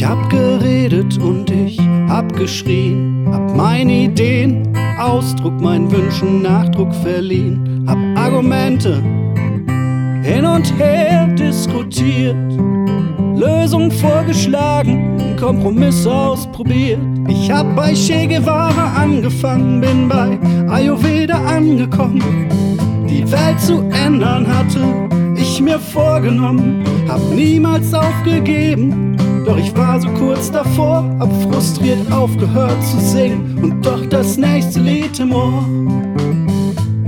Ich hab geredet und ich hab geschrien, hab meine Ideen, Ausdruck meinen Wünschen Nachdruck verliehen, hab Argumente hin und her diskutiert, Lösungen vorgeschlagen, Kompromisse ausprobiert. Ich hab bei Che Guevara angefangen, bin bei Ayurveda angekommen. Die Welt zu ändern hatte ich mir vorgenommen, hab niemals aufgegeben. Doch ich war so kurz davor, hab frustriert aufgehört zu singen und doch das nächste Lied im Ohr.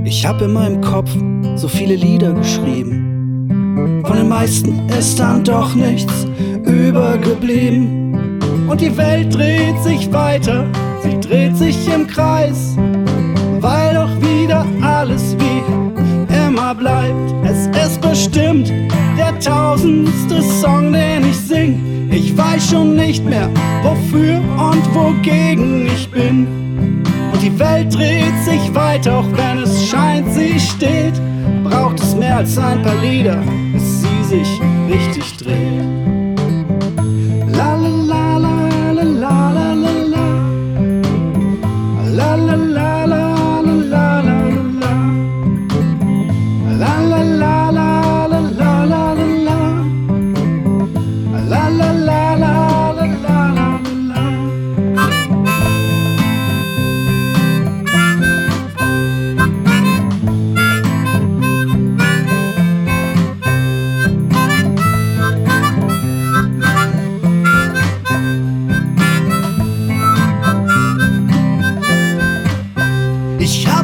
Ich hab in meinem Kopf so viele Lieder geschrieben. Von den meisten ist dann doch nichts übergeblieben. Und die Welt dreht sich weiter, sie dreht sich im Kreis, weil doch wieder alles wie immer bleibt. Es ist bestimmt der tausendste Song, den ich sing. Schon nicht mehr, wofür und wogegen ich bin. Und die Welt dreht sich weiter, auch wenn es scheint, sie steht. Braucht es mehr als ein paar Lieder, bis sie sich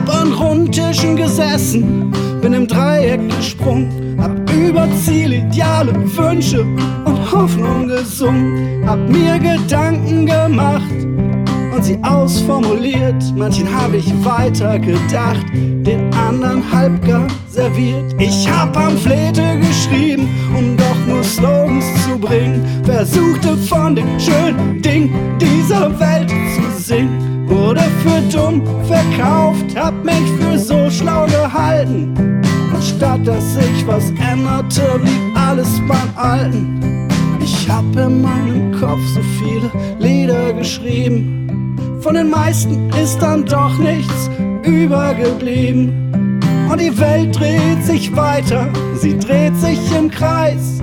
hab an Rundtischen gesessen, bin im Dreieck gesprungen, hab über Ziele, Ideale, Wünsche und Hoffnung gesungen, hab mir Gedanken gemacht und sie ausformuliert. Manchen hab ich weiter gedacht, den anderen halbgar serviert. Ich hab Pamphlete geschrieben, um doch nur Slogans zu bringen, versuchte von den schönen Dingen dieser Welt zu singen. Für dumm verkauft, hab mich für so schlau gehalten. Und statt dass sich was änderte, blieb alles beim Alten. Ich hab in meinem Kopf so viele Lieder geschrieben. Von den meisten ist dann doch nichts übergeblieben. Und die Welt dreht sich weiter, sie dreht sich im Kreis.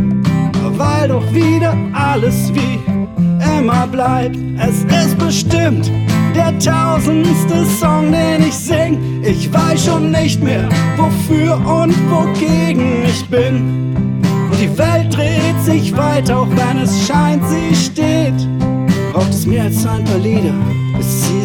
Weil doch wieder alles wie immer bleibt. Es ist bestimmt der tausendste Song, den ich sing. Ich weiß schon nicht mehr, wofür und wogegen ich bin. Und die Welt dreht sich weiter, auch wenn es scheint, sie steht. Braucht es mehr als ein paar Lieder, bis sie.